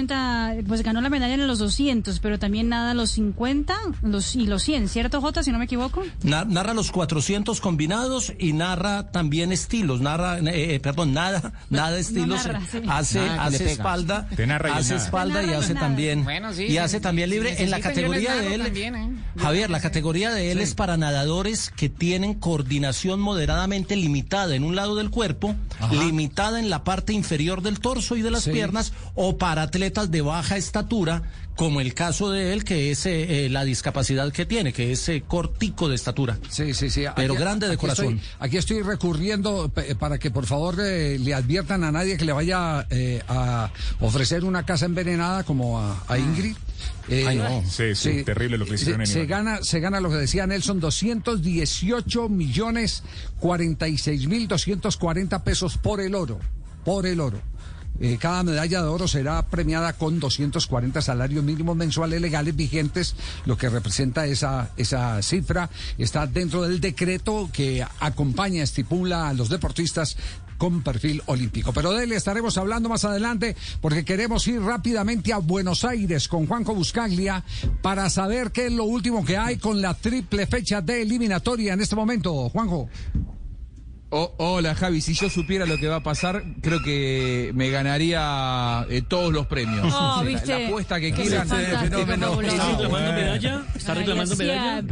cuenta, pues ganó la medalla en los 200, pero también nada los 50 los, y los 100, ¿cierto, Jota, si no me equivoco? narra los 400 combinados y narra también estilos, narra, eh, eh, perdón, nada, nada estilos, hace, hace espalda, hace espalda y hace también, y hace también libre. en la categoría de él, ¿eh? Javier, la categoría de él es para nadadores que tienen coordinación moderadamente limitada en un lado del cuerpo, limitada en la parte inferior del torso y de las piernas, o para atletas de baja estatura, como el caso de él, que es eh, eh, la discapacidad que tiene, que es eh, cortico de estatura. Sí, sí, sí. Pero grande de corazón. aquí estoy recurriendo para que por favor le adviertan a nadie que le vaya a ofrecer una casa envenenada como a, a Ingrid. Ay, no. Sí, sí, terrible lo que hicieron se, se gana, se gana lo que decía Nelson, 218 millones 46 mil 240 pesos por el oro. Por el oro. Eh, cada medalla de oro será premiada con 240 salarios mínimos mensuales legales vigentes, lo que representa esa, esa cifra. Está dentro del decreto que acompaña, estipula a los deportistas con perfil olímpico. Pero de él estaremos hablando más adelante porque queremos ir rápidamente a Buenos Aires con Juanjo Buscaglia para saber qué es lo último que hay con la triple fecha de eliminatoria en este momento. Juanjo. Oh, hola Javi, si yo supiera lo que va a pasar, creo que me ganaría eh, todos los premios. Oh, la, apuesta que quieran. ¿Está reclamando medalla? ¿Está reclamando medalla?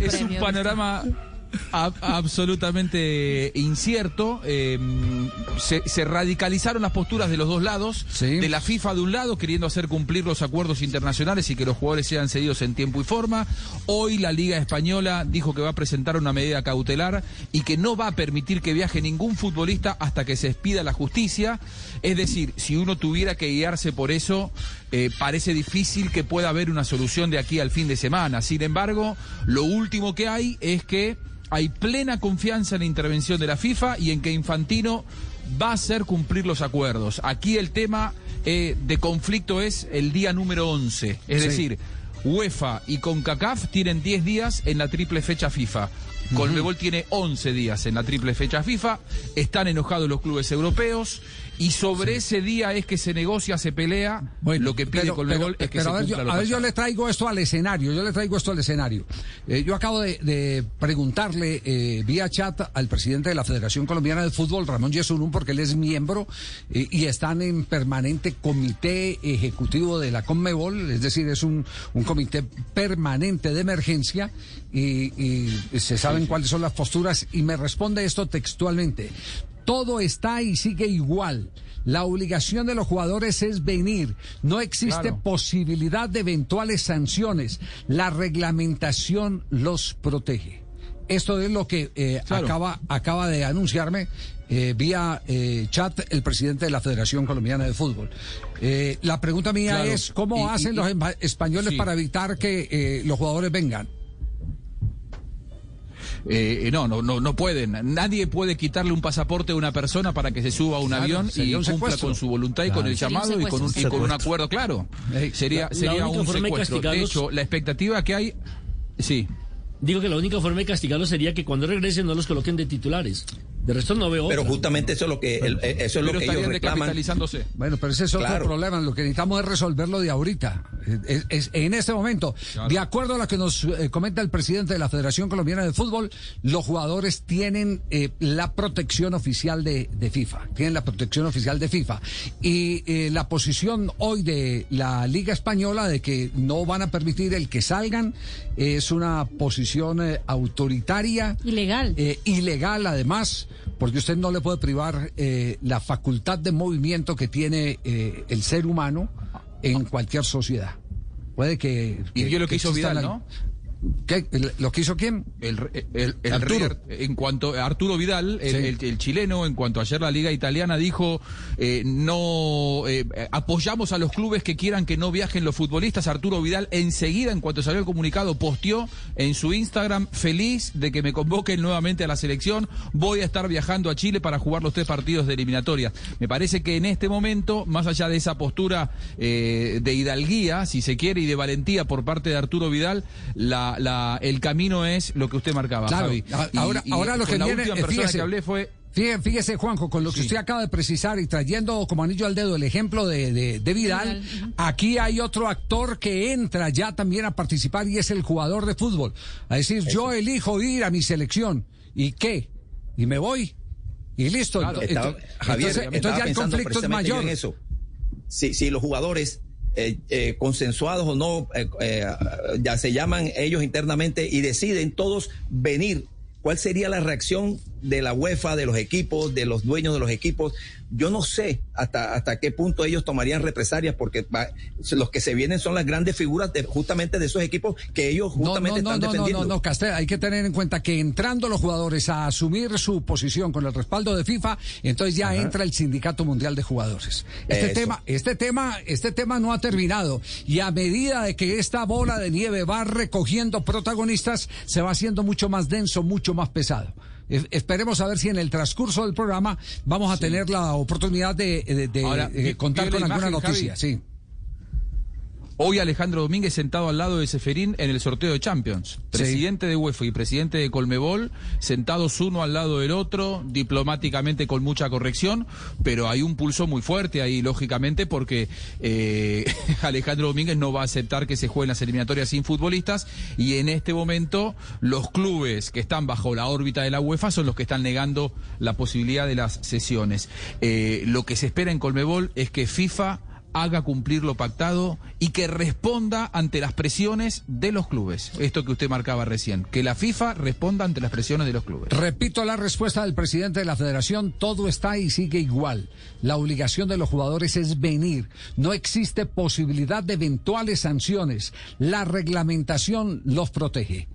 Es, un panorama absolutamente incierto. Eh, se, radicalizaron las posturas de los dos lados. De la FIFA de un lado, queriendo hacer cumplir los acuerdos internacionales y que los jugadores sean cedidos en tiempo y forma. Hoy la Liga Española dijo que va a presentar una medida cautelar y que no va a permitir que viaje ningún futbolista hasta que se expida la justicia. Es decir, si uno tuviera que guiarse por eso, eh, parece difícil que pueda haber una solución de aquí al fin de semana. Sin embargo, lo último que hay es que hay plena confianza en la intervención de la FIFA y en que Infantino va a hacer cumplir los acuerdos. Aquí el tema eh, de conflicto es el día número 11, es decir, UEFA y CONCACAF tienen 10 días en la triple fecha FIFA. Colmebol tiene 11 días en la triple fecha FIFA, están enojados los clubes europeos y sobre ese día es que se negocia, se pelea. lo que pide Colmebol es que se a ver, yo, a ver, yo le traigo esto al escenario, yo le traigo esto al escenario. Eh, yo acabo de, preguntarle eh, vía chat al presidente de la Federación Colombiana de Fútbol, Ramón Yesurún, porque él es miembro eh, y están en permanente comité ejecutivo de la Conmebol, es decir, es un, un comité permanente de emergencia y, y se saben cuáles son las posturas y me responde esto textualmente. Todo está y sigue igual. La obligación de los jugadores es venir. No existe posibilidad de eventuales sanciones. La reglamentación los protege. Esto es lo que eh, acaba, acaba de anunciarme eh, vía eh, chat el presidente de la Federación Colombiana de Fútbol. la pregunta mía es, ¿cómo hacen los españoles para evitar que los jugadores vengan? Eh, no, no, no, no pueden. Nadie puede quitarle un pasaporte a una persona para que se suba a un avión y cumpla con su voluntad y con el llamado y con un, y con un acuerdo claro. Sería, sería un secuestro. De hecho, la expectativa que hay, sí. Digo que la única forma de castigarlo sería que cuando regresen no los coloquen de titulares. De resto no veo Pero justamente eso es lo que, eh, eso es lo que ellos reclaman. Bueno, pero ese es otro problema. Lo que necesitamos es resolverlo de ahorita. Es, en este momento. De acuerdo a lo que nos eh, comenta el presidente de la Federación Colombiana de Fútbol, los jugadores tienen eh, la protección oficial de, de, FIFA. Tienen la protección oficial de FIFA. Y la posición hoy de la Liga Española de que no van a permitir el que salgan es una posición autoritaria. Ilegal. ilegal, además porque usted no le puede privar eh, la facultad de movimiento que tiene eh, el ser humano en cualquier sociedad. Puede que... y yo lo que hizo Vidal, ¿no? ¿Qué? ¿Lo que hizo quién? El, Arturo. en cuanto Arturo Vidal, el, chileno, en cuanto ayer la Liga Italiana dijo, eh, no eh, apoyamos a los clubes que quieran que no viajen los futbolistas. Arturo Vidal enseguida, en cuanto salió el comunicado, posteó en su Instagram, feliz de que me convoquen nuevamente a la selección. Voy a estar viajando a Chile para jugar los tres partidos de eliminatoria. Me parece que en este momento, más allá de esa postura eh, de hidalguía, si se quiere, y de valentía por parte de Arturo Vidal, la la, el camino es lo que usted marcaba, Javi. Ahora, ahora lo que la viene, última persona que hablé fue Fíjese, Juanjo, con lo que usted acaba de precisar y trayendo como anillo al dedo el ejemplo de, de, Vidal, aquí hay otro actor que entra ya también a participar y es el jugador de fútbol. A decir, yo elijo ir a mi selección. ¿Y qué? Y me voy. Y listo. entonces, ya el conflicto es mayor. Si, si los jugadores eh, eh, consensuados o no, eh, ya se llaman ellos internamente y deciden todos venir ¿Cuál sería la reacción de la UEFA, de los equipos, de los dueños de los equipos? Yo no sé hasta, hasta qué punto ellos tomarían represalias, porque los que se vienen son las grandes figuras de, justamente de esos equipos que ellos justamente no, no, están no, defendiendo. No, no, no, hay que tener en cuenta que entrando los jugadores a asumir su posición con el respaldo de FIFA, entonces ya entra el Sindicato Mundial de Jugadores. Este tema, este tema, este tema no ha terminado. Y a medida de que esta bola de nieve va recogiendo protagonistas, se va haciendo mucho más denso, mucho más pesado. Esperemos a ver si en el transcurso del programa vamos a tener la oportunidad de, eh, contar con alguna noticia. Sí. Hoy Alejandro Domínguez sentado al lado de Seferín en el sorteo de Champions. Presidente de UEFA y presidente de Colmebol, sentados uno al lado del otro, diplomáticamente con mucha corrección, pero hay un pulso muy fuerte ahí, lógicamente, porque eh, Alejandro Domínguez no va a aceptar que se jueguen las eliminatorias sin futbolistas y en este momento los clubes que están bajo la órbita de la UEFA son los que están negando la posibilidad de las sesiones. Eh, lo que se espera en Colmebol es que FIFA haga cumplir lo pactado y que responda ante las presiones de los clubes. Esto que usted marcaba recién, que la FIFA responda ante las presiones de los clubes. Repito la respuesta del presidente de la federación, todo está y sigue igual. La obligación de los jugadores es venir. No existe posibilidad de eventuales sanciones. La reglamentación los protege.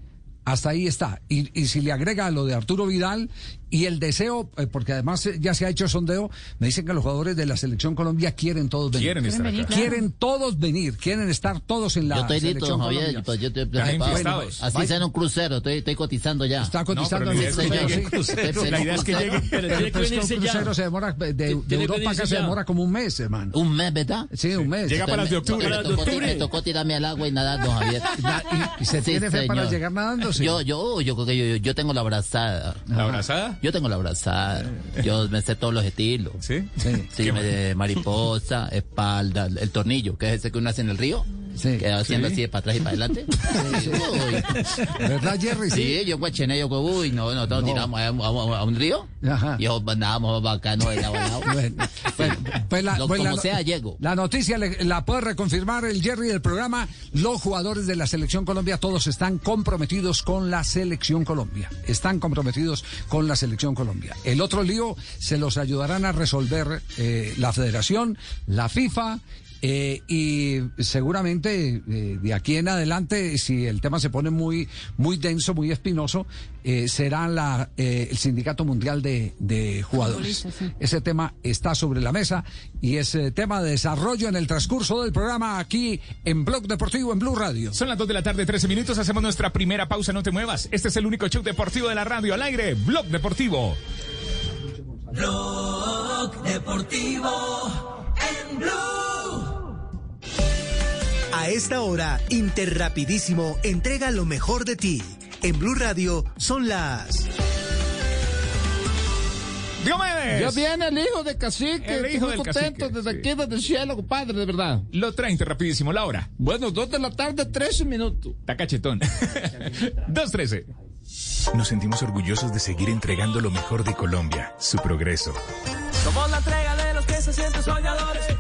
Hasta ahí está. Y, si le agrega lo de Arturo Vidal y el deseo, eh, porque además eh, ya se ha hecho sondeo, me dicen que los jugadores de la selección Colombia quieren todos venir. Quieren estar acá. Quieren todos venir, quieren estar todos en la yo estoy selección listo, Javier, pues, yo estoy, bueno, así sea en un crucero, estoy, estoy cotizando ya. Está cotizando en un crucero. La idea es que llegue. Pero tiene que venirse un crucero se demora, de, de Europa acá se demora como un mes, hermano. ¿Un mes, verdad? Sí, un mes. Llega para las de octubre. Me tocó tirarme al agua y nadar, don Javier. ¿Y se tiene fe para llegar nadando? Yo, yo, yo creo que yo tengo la abrazada. ¿La abrazada? Yo tengo la abrazada. Yo me sé todos los estilos. ¿Sí? Sí, me, mariposa, espalda, el tornillo, que es ese que uno hace en el río. Sí. Que haciendo así de para atrás y para adelante. ¿Verdad, Jerry? Sí, yo guachené, yo uy, no, nosotros no. tiramos a, un río. Ajá. Y andábamos bacanos de lado a lado. Pues, pues la, pues como sea, llego. La noticia la puede reconfirmar el Jerry del programa. Los jugadores de la Selección Colombia todos están comprometidos con la Selección Colombia. Están comprometidos con la Selección Colombia. El otro lío se los ayudarán a resolver eh, la Federación, la FIFA eh, y seguramente eh, de aquí en adelante, si el tema se pone muy, muy denso, muy espinoso, eh, será la, el Sindicato Mundial de, Jugadores. Ese tema está sobre la mesa y es tema de desarrollo en el transcurso del programa aquí en Blog Deportivo en Blue Radio. Son las 2 de la tarde, 13 minutos. Hacemos nuestra primera pausa. No te muevas. Este es el único show deportivo de la radio al aire. Blog Deportivo. Blog Deportivo en Blue. A esta hora, Interrapidísimo entrega lo mejor de ti. En Blue Radio son las... Diomedes. Ya viene el hijo de cacique. El hijo del contento desde aquí, desde el cielo, compadre, de verdad. Lo trae rapidísimo, la hora. Bueno, dos de la tarde, 13 minutos. Está cachetón. 2.13. Nos sentimos orgullosos de seguir entregando lo mejor de Colombia, su progreso. Somos la entrega de los que se sienten soñadores.